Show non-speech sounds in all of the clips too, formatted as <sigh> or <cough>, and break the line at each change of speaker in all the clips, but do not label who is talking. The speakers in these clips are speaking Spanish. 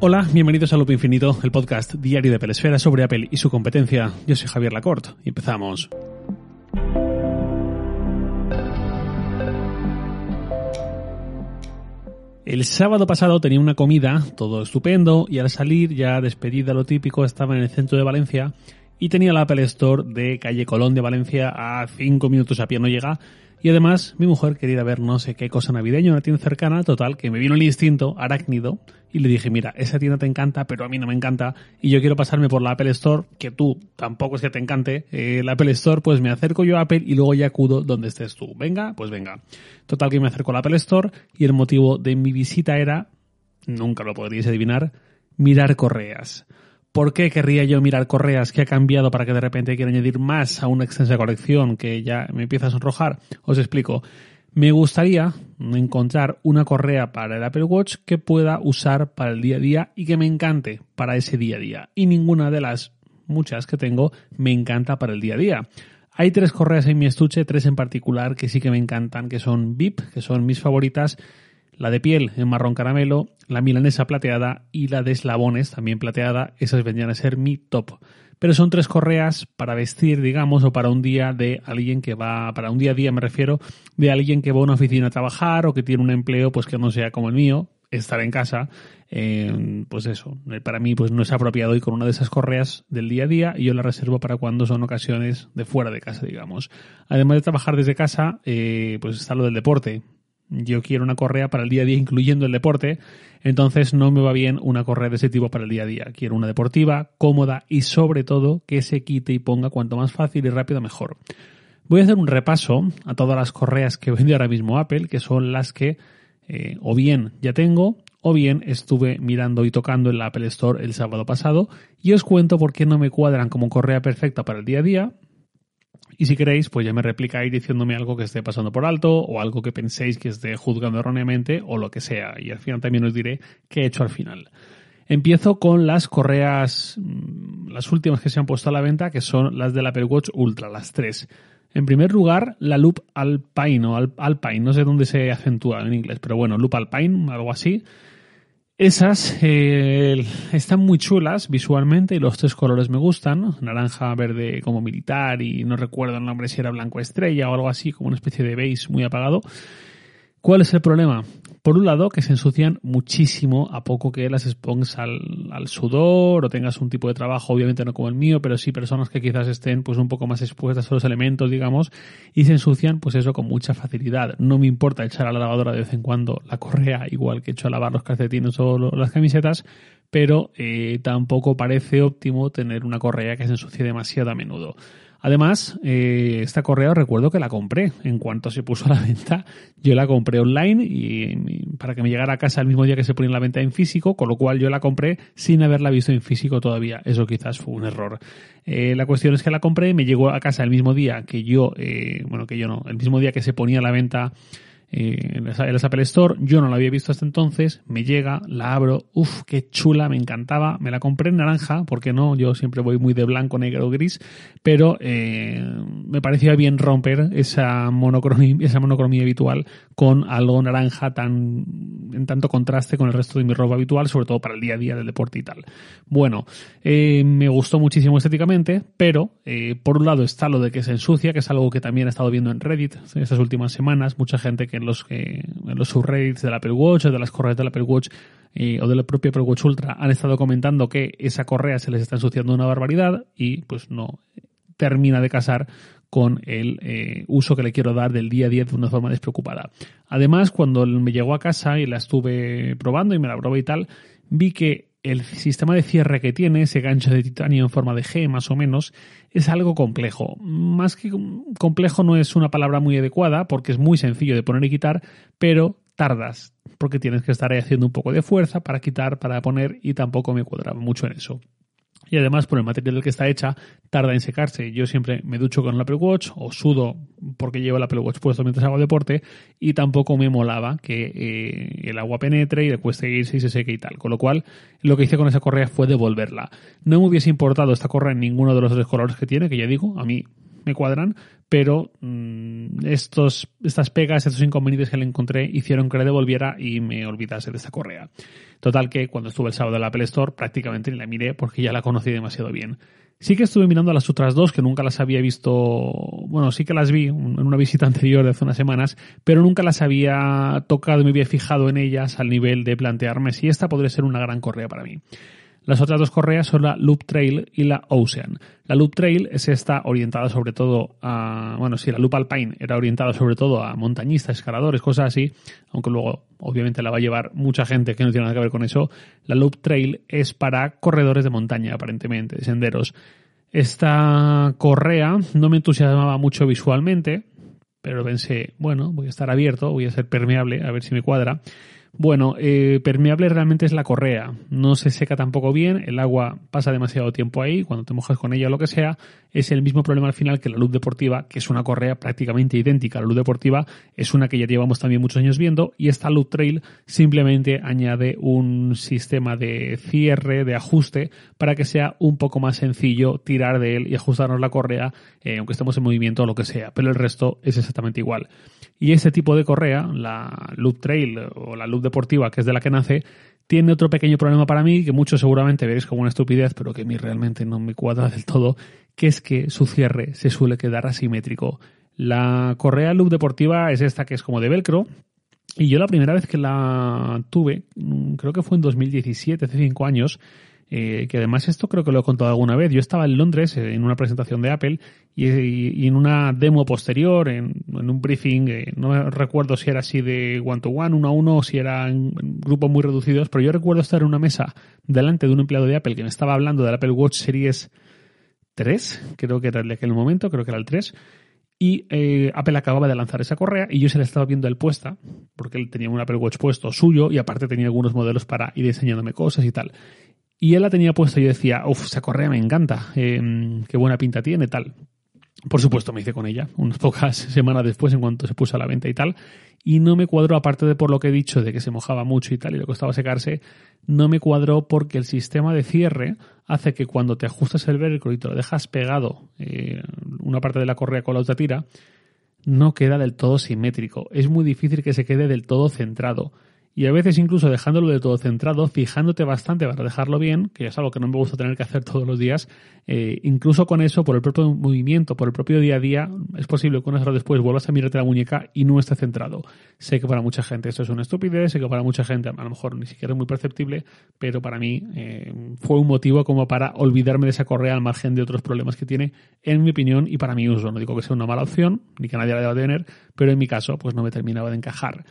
Hola, bienvenidos a Loop Infinito, el podcast diario de Pelesfera sobre Apple y su competencia. Yo soy Javier Lacorte empezamos. El sábado pasado tenía una comida, todo estupendo, y al salir, ya despedida lo típico, estaba en el centro de Valencia y tenía la Apple Store de calle Colón de Valencia a 5 minutos a pie no llega y además, mi mujer quería ver no sé qué cosa navideña, una tienda cercana, total, que me vino el instinto arácnido y le dije, mira, esa tienda te encanta, pero a mí no me encanta y yo quiero pasarme por la Apple Store, que tú tampoco es que te encante, eh, la Apple Store, pues me acerco yo a Apple y luego ya acudo donde estés tú. Venga, pues venga. Total que me acerco a la Apple Store y el motivo de mi visita era, nunca lo podríais adivinar, mirar correas. ¿Por qué querría yo mirar correas? ¿Qué ha cambiado para que de repente quiera añadir más a una extensa colección que ya me empieza a sonrojar? Os explico. Me gustaría encontrar una correa para el Apple Watch que pueda usar para el día a día y que me encante para ese día a día. Y ninguna de las muchas que tengo me encanta para el día a día. Hay tres correas en mi estuche, tres en particular que sí que me encantan, que son VIP, que son mis favoritas la de piel en marrón caramelo, la milanesa plateada y la de eslabones también plateada, esas vendrían a ser mi top. Pero son tres correas para vestir, digamos, o para un día de alguien que va, para un día a día me refiero, de alguien que va a una oficina a trabajar o que tiene un empleo pues que no sea como el mío, estar en casa, eh, pues eso, para mí pues no es apropiado ir con una de esas correas del día a día y yo la reservo para cuando son ocasiones de fuera de casa, digamos. Además de trabajar desde casa, eh, pues está lo del deporte yo quiero una correa para el día a día, incluyendo el deporte, entonces no me va bien una correa de ese tipo para el día a día. Quiero una deportiva, cómoda y sobre todo que se quite y ponga cuanto más fácil y rápido mejor. Voy a hacer un repaso a todas las correas que <laughs> vende ahora mismo Apple, que son las que eh, o bien ya tengo o bien estuve mirando y tocando en la Apple Store el sábado pasado y os cuento por qué no me cuadran como correa perfecta para el día a día y si queréis, pues ya me replicáis diciéndome algo que esté pasando por alto o algo que penséis que esté juzgando erróneamente o lo que sea. Y al final también os diré qué he hecho al final. Empiezo con las correas, mm, las últimas que se han puesto a la venta, que son las del Apple Watch Ultra, las tres. En primer lugar, la Loop Alpine o Alpine, no sé dónde se acentúa en inglés, pero bueno, Loop Alpine, algo así. Esas eh, están muy chulas visualmente y los tres colores me gustan, naranja, verde como militar y no recuerdo el nombre si era blanco estrella o algo así, como una especie de beige muy apagado. ¿Cuál es el problema? Por un lado, que se ensucian muchísimo a poco que las expongas al, sudor o tengas un tipo de trabajo, obviamente no como el mío, pero sí personas que quizás estén pues un poco más expuestas a los elementos, digamos, y se ensucian pues eso con mucha facilidad. No me importa echar a la lavadora de vez en cuando la correa, igual que echo a lavar los calcetines o las camisetas, pero eh, tampoco parece óptimo tener una correa que se ensucie demasiado a menudo. Además, eh, esta correa recuerdo que la compré. En cuanto se puso a la venta, yo la compré online y, para que me llegara a casa el mismo día que se ponía en la venta en físico, con lo cual yo la compré sin haberla visto en físico todavía. Eso quizás fue un error. Eh, la cuestión es que la compré, me llegó a casa el mismo día que yo, eh, bueno, que yo no, el mismo día que se ponía a la venta eh, en el Apple Store. Yo no la había visto hasta entonces. Me llega, la abro. Uf, qué chula, me encantaba. Me la compré en naranja, porque no, yo siempre voy muy de blanco, negro, gris. Pero eh, me parecía bien romper esa monocromía, esa monocromía habitual con algo naranja tan en tanto contraste con el resto de mi ropa habitual, sobre todo para el día a día del deporte y tal. Bueno, eh, me gustó muchísimo estéticamente, pero por un lado está lo de que se ensucia, que es algo que también he estado viendo en Reddit estas últimas semanas. Mucha gente que en los, en los subreddits del Apple Watch o de las correas del Apple Watch eh, o del propio Apple Watch Ultra han estado comentando que esa correa se les está ensuciando una barbaridad y pues no termina de casar con el eh, uso que le quiero dar del día a día de una forma despreocupada. Además, cuando me llegó a casa y la estuve probando y me la probé y tal, vi que el sistema de cierre que tiene, ese gancho de titanio en forma de G más o menos, es algo complejo. Más que complejo no es una palabra muy adecuada porque es muy sencillo de poner y quitar, pero tardas porque tienes que estar ahí haciendo un poco de fuerza para quitar, para poner y tampoco me cuadraba mucho en eso y además por el material que está hecha tarda en secarse. Yo siempre me ducho con el Apple Watch o sudo porque llevo el Apple Watch puesto mientras hago deporte y tampoco me molaba que eh, el agua penetre y le cueste irse y se seque y tal. Con lo cual lo que hice con esa correa fue devolverla. No me hubiese importado esta correa en ninguno de los tres colores que tiene, que ya digo, a mí me cuadran, pero mm, estos, estas pegas, estos inconvenientes que le encontré hicieron que le devolviera y me olvidase de esta correa. Total que cuando estuve el sábado en la Apple Store prácticamente ni la miré porque ya la conocí demasiado bien. Sí que estuve mirando las otras dos, que nunca las había visto, bueno, sí que las vi en una visita <laughs> anterior de hace unas semanas, pero nunca las había tocado me había fijado en ellas al nivel de plantearme si esta podría ser una gran correa para mí. Las otras dos correas son la Loop Trail y la Ocean. La Loop Trail es esta orientada sobre todo a, bueno, sí, la Loop Alpine era orientada sobre todo a montañistas, escaladores, cosas así, aunque luego obviamente la va a llevar mucha gente que no tiene nada que ver con eso. La Loop Trail es para corredores de montaña, aparentemente, de senderos. Esta correa no me entusiasmaba mucho visualmente, pero pensé, bueno, voy a estar abierto, voy a ser permeable, a ver si me cuadra. Bueno, eh, permeable realmente es la correa. No se seca tampoco bien, el agua pasa demasiado tiempo ahí, cuando te mojas con ella o lo que sea. Es el mismo problema al final que la luz deportiva, que es una correa prácticamente idéntica. La luz deportiva es una que ya llevamos también muchos años viendo y esta Loop Trail simplemente añade un sistema de cierre, de ajuste, para que sea un poco más sencillo tirar de él y ajustarnos la correa, eh, aunque estemos en movimiento o lo que sea. Pero el resto es exactamente igual. Y este tipo de correa, la Loop Trail o la Loop deportiva, que es de la que nace, tiene otro pequeño problema para mí, que muchos seguramente veréis como una estupidez, pero que a mí realmente no me cuadra del todo, que es que su cierre se suele quedar asimétrico. La correa Loop deportiva es esta que es como de velcro, y yo la primera vez que la tuve, mm, creo que fue en 2017, hace cinco años, eh, que además esto creo que lo he contado alguna vez. Yo estaba en Londres eh, en una presentación de Apple y, en una demo posterior, en, un briefing, eh, no recuerdo si era así de one to one, uno a uno, o si eran grupos muy reducidos, pero yo recuerdo estar en una mesa delante de un empleado de Apple que me estaba hablando del Apple Watch Series 3, creo que era el de aquel momento, creo que era el 3, y Apple acababa de lanzar esa correa y yo se la estaba viendo el puesta, porque él tenía un Apple Watch puesto suyo y aparte tenía algunos modelos para ir enseñándome cosas y tal. Y él la tenía puesta y yo decía, uff, esa correa me encanta, em, qué buena pinta tiene, tal. Por supuesto me hice con ella, unas <laughs> pocas semanas después en cuanto se puso a la venta y tal. Y no me cuadró, aparte de por lo que he dicho, de que se mojaba mucho y tal y le costaba secarse, no me cuadró porque el sistema de cierre hace que cuando te ajustas el velcro y te lo dejas pegado eh, una parte de la correa con la otra tira, no queda del todo simétrico. Es muy difícil que se quede del todo centrado y a veces incluso dejándolo de todo centrado, fijándote bastante para dejarlo bien, que es algo que no me gusta tener que hacer todos los días, eh, incluso con eso, por el propio movimiento, por el propio día a día, es posible que unas horas después vuelvas a mirarte la muñeca y no esté centrado. Sé que para mucha gente esto es una estupidez, sé que para mucha gente a lo mejor ni siquiera es muy perceptible, pero para mí eh, fue un motivo como para olvidarme de esa correa al margen de otros problemas que tiene, en mi opinión y para mi uso. No digo que sea una mala opción, ni que nadie la deba tener, pero en mi caso, pues no me terminaba de encajar.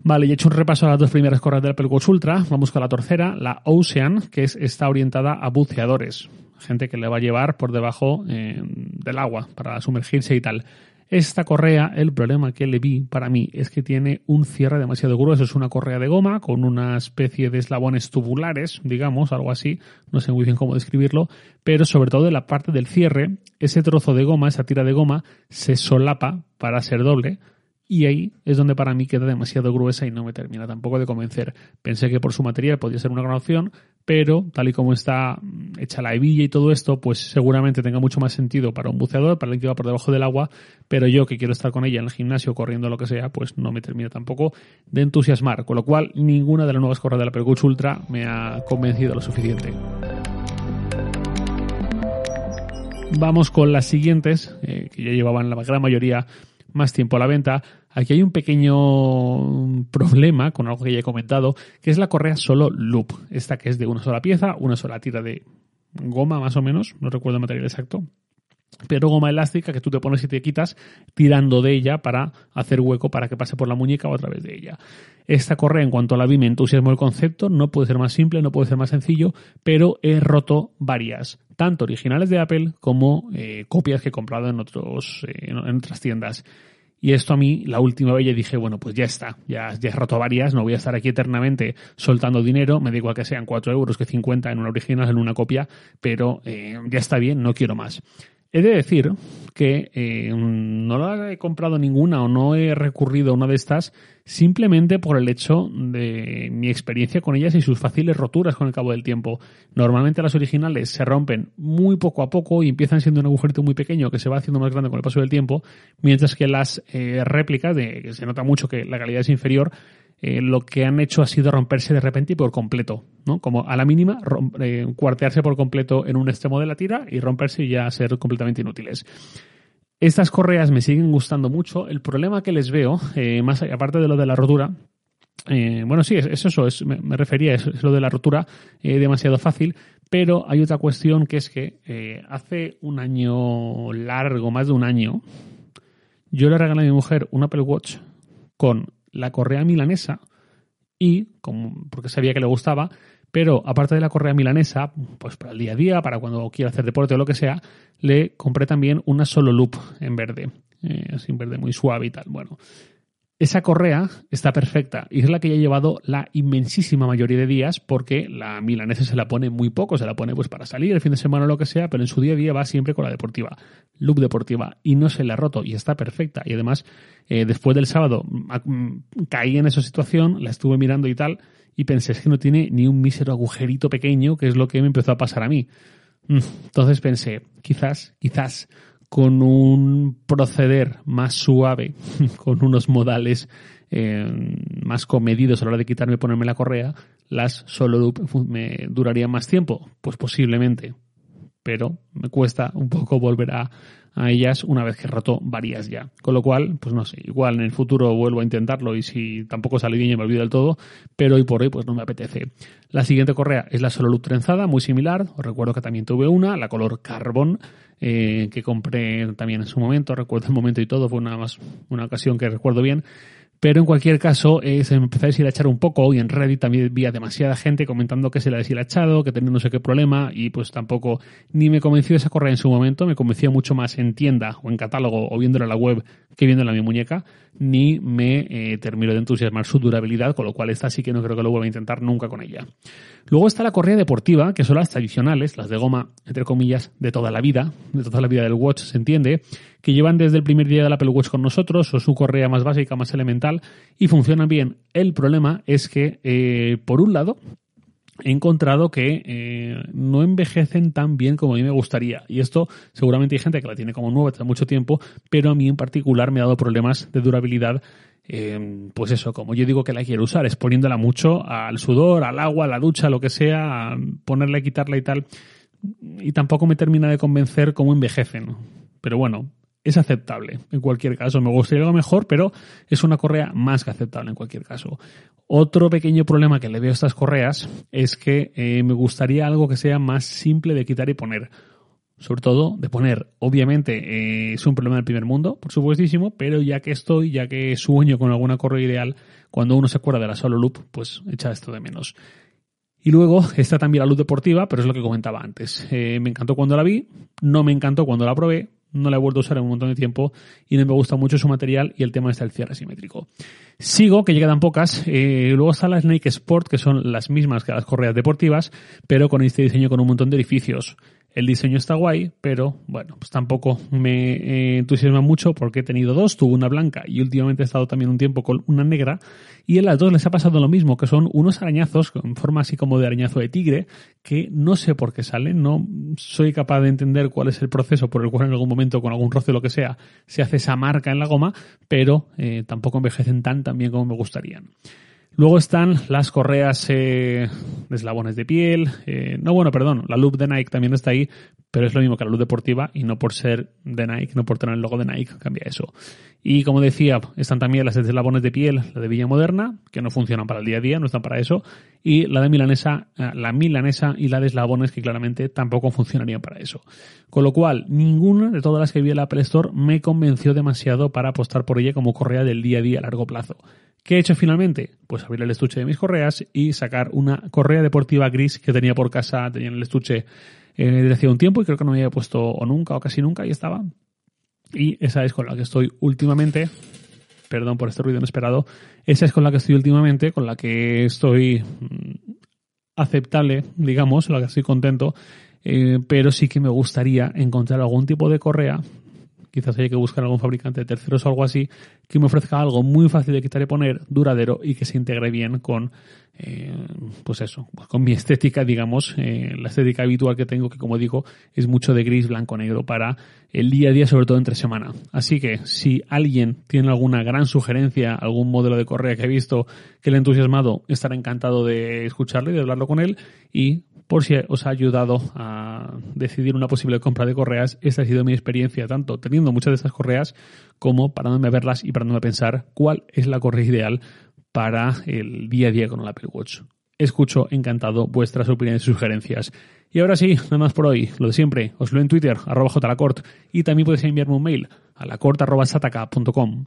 Vale, y he hecho un repaso a las dos primeras correas del Apple Watch Ultra. Vamos con la tercera, la Ocean, que es, está orientada a buceadores. Gente que le va a llevar por debajo eh, del agua para sumergirse y tal. Esta correa, el problema que le vi para mí es que tiene un cierre demasiado grueso. Es una correa de goma con una especie de eslabones tubulares, digamos, algo así. No sé muy bien cómo describirlo. Pero sobre todo en la parte del cierre, ese trozo de goma, esa tira de goma, se solapa para ser doble y ahí es donde para mí queda demasiado gruesa y no me termina tampoco de convencer. Pensé que por su material podía ser una gran opción, pero tal y como está mm, hecha la hebilla y todo esto, pues seguramente tenga mucho más sentido para un buceador, para el que va por debajo del agua, pero yo que quiero estar con ella en el gimnasio corriendo lo que sea, pues no me termina tampoco de entusiasmar. Con lo cual, ninguna de las nuevas correas de la Percoach Ultra me ha convencido lo suficiente. Vamos con las siguientes, eh, que ya llevaban la gran mayoría más tiempo a la venta. Aquí hay un pequeño problema con algo que ya he comentado, que es la correa solo loop. Esta que es de una sola pieza, una sola tira de goma más o menos, no recuerdo el material exacto, pero goma elástica que tú te pones y te quitas tirando de ella para hacer hueco para que pase por la muñeca o a través de ella. Esta correa, en cuanto a la vi, me entusiasmó el concepto, no puede ser más simple, no puede ser más sencillo, pero he roto varias, tanto originales de Apple como eh, copias que he comprado en, otros, eh, en otras tiendas. Y esto a mí, la última vez ya dije, bueno, pues ya está, ya, ya he roto varias, no voy a estar aquí eternamente soltando dinero, me da igual que sean 4 euros que 50 en una original, en una copia, pero eh, ya está bien, no quiero más. He de decir que eh, no la he comprado ninguna o no he recurrido a una de estas simplemente por el hecho de mi experiencia con ellas y sus fáciles roturas con el cabo del tiempo. Normalmente las originales se rompen muy poco a poco y empiezan siendo un agujerito muy pequeño que se va haciendo más grande con el paso del tiempo, mientras que las eh, réplicas, de, que se nota mucho que la calidad es inferior, eh, lo que han hecho ha sido romperse de repente y por completo, ¿no? Como a la mínima, eh, cuartearse por completo en un extremo de la tira y romperse y ya ser completamente inútiles. Estas correas me siguen gustando mucho. El problema que les veo, eh, más aparte de lo de la rotura, bueno, sí, es, eso, es, me, refería, es, es, lo de la rotura demasiado fácil, pero hay otra cuestión que es que hace un año largo, más de un año, yo le regalé a mi mujer un Apple Watch con la correa milanesa y, como, porque sabía que le gustaba, pero aparte de la correa milanesa, pues para el día a día, para cuando quiera hacer deporte o lo que sea, le compré también una solo loop en verde, eh, así en verde muy suave y tal. Bueno, esa correa está perfecta y es la que ya he llevado la inmensísima mayoría de días porque la milanesa se la pone muy poco, se la pone pues para salir el fin de semana o lo que sea, pero en su día a día va siempre con la deportiva, look deportiva y no se le ha roto y está perfecta y además eh, después del sábado mm, caí en esa situación, la estuve mirando y tal y pensé es que no tiene ni un mísero agujerito pequeño que es lo que me empezó a pasar a mí. Mm, entonces pensé, quizás, quizás con un proceder más suave, <laughs> con unos modales eh, más comedidos a la hora de quitarme y ponerme la correa, las solo loop me durarían más tiempo. Pues posiblemente, pero me cuesta un poco volver a, ellas una vez que he roto varias ya. Con lo cual, pues no sé, igual en el futuro vuelvo a intentarlo y si tampoco sale bien y me olvido del todo, pero hoy por hoy pues no me apetece. La siguiente correa es la solo loop trenzada, muy similar. Os recuerdo que también tuve una, la color carbón, eh, que compré también en su momento, recuerdo el momento y todo, fue una, una ocasión que recuerdo bien. Pero en cualquier caso, eh, se me empezó a deshilachar un poco y en Reddit también vi demasiada gente comentando que se le ha deshilachado, que tenía no sé qué problema y pues tampoco ni me convenció esa correa en su momento, me convenció mucho más en tienda o en catálogo o viéndola en la web que viéndola en mi muñeca, ni me eh, terminó de entusiasmar su durabilidad, con lo cual esta sí que no creo que lo vuelva a intentar nunca con ella. Luego está la correa deportiva, que son las tradicionales, las de goma, entre comillas, de toda la vida, de toda la vida del watch, se entiende, que llevan desde el primer día del Apple Watch con nosotros, o su correa más básica, más elemental, y funcionan bien. El problema es que, eh, por un lado, he encontrado que eh, no envejecen tan bien como a mí me gustaría. Y esto seguramente hay gente que la tiene como nueva hace mucho tiempo, pero a mí en particular me ha dado problemas de durabilidad. Eh, pues eso, como yo digo que la quiero usar, exponiéndola mucho al sudor, al agua, a la ducha, lo que sea, ponerla y quitarla y tal. Y tampoco me termina de convencer cómo envejecen. Pero bueno, es aceptable en cualquier caso. Me gustaría algo mejor, pero es una correa más que aceptable en cualquier caso. Otro pequeño problema que le veo a estas correas es que eh, me gustaría algo que sea más simple de quitar y poner. Sobre todo de poner. Obviamente eh, es un problema del primer mundo, por supuestísimo, pero ya que estoy, ya que sueño con alguna correa ideal, cuando uno se acuerda de la solo loop, pues echa esto de menos. Y luego está también la luz deportiva, pero es lo que comentaba antes. Eh, me encantó cuando la vi, no me encantó cuando la probé, no la he vuelto a usar en un montón de tiempo y no me gusta mucho su material y el tema está el cierre simétrico. Sigo, que llegan pocas. Eh, luego está la Snake Sport, que son las mismas que las correas deportivas, pero con este diseño con un montón de orificios. El diseño está guay, pero bueno, pues tampoco me eh, entusiasma mucho porque he tenido dos, tuve una blanca y últimamente he estado también un tiempo con una negra y en las dos les ha pasado lo mismo, que son unos arañazos con forma así como de arañazo de tigre que no sé por qué salen, no soy capaz de entender cuál es el proceso por el cual en algún momento con algún roce o lo que sea se hace esa marca en la goma, pero eh, tampoco envejecen tan, tan como me gustarían. Luego están las correas eh, de eslabones de piel. Eh, no, bueno, perdón, la loop de Nike también está ahí, pero es lo mismo que la loop deportiva y no por ser de Nike, no por tener el logo de Nike, cambia eso. Y como decía, están también las eslabones de piel, la de Villa Moderna, que no funcionan para el día a día, no están para eso, y la de milanesa, eh, la milanesa y la de eslabones, que claramente tampoco funcionarían para eso. Con lo cual, ninguna de todas las que vi en la Apple Store me convenció demasiado para apostar por ella como correa del día a día a largo plazo. ¿Qué he hecho finalmente? Pues abrir el estuche de mis correas y sacar una correa deportiva gris que tenía por casa, tenía en el estuche eh, desde hace un tiempo y creo que no me había puesto o nunca o casi nunca y estaba. Y esa es con la que estoy últimamente. Perdón por este ruido inesperado. Esa es con la que estoy últimamente, con la que estoy mm, aceptable, digamos, la que estoy contento eh, pero sí que me gustaría encontrar algún tipo de correa quizás haya que buscar algún fabricante de terceros o algo así que me ofrezca algo muy fácil de quitar y poner, duradero y que se integre bien con, eh, pues eso, con mi <laughs> estética, digamos, eh, la estética habitual que tengo, que como digo, es mucho de gris, blanco, negro para el día a día, sobre todo entre semana. Así que si alguien tiene alguna gran sugerencia, algún modelo de correa que he visto que le ha entusiasmado, estará encantado de escucharlo y de hablarlo con él y por si os ha ayudado a decidir una posible compra de correas, esta ha sido mi experiencia, tanto teniendo muchas de estas correas como parándome a verlas y parándome a pensar cuál es la correa ideal para el día a día con el Apple Watch. Escucho encantado vuestras opiniones y sugerencias. Y ahora sí, nada más por hoy. Lo de siempre, os lo en Twitter, arroba jlacort, y también podéis enviarme un mail a lacort.sataka.com.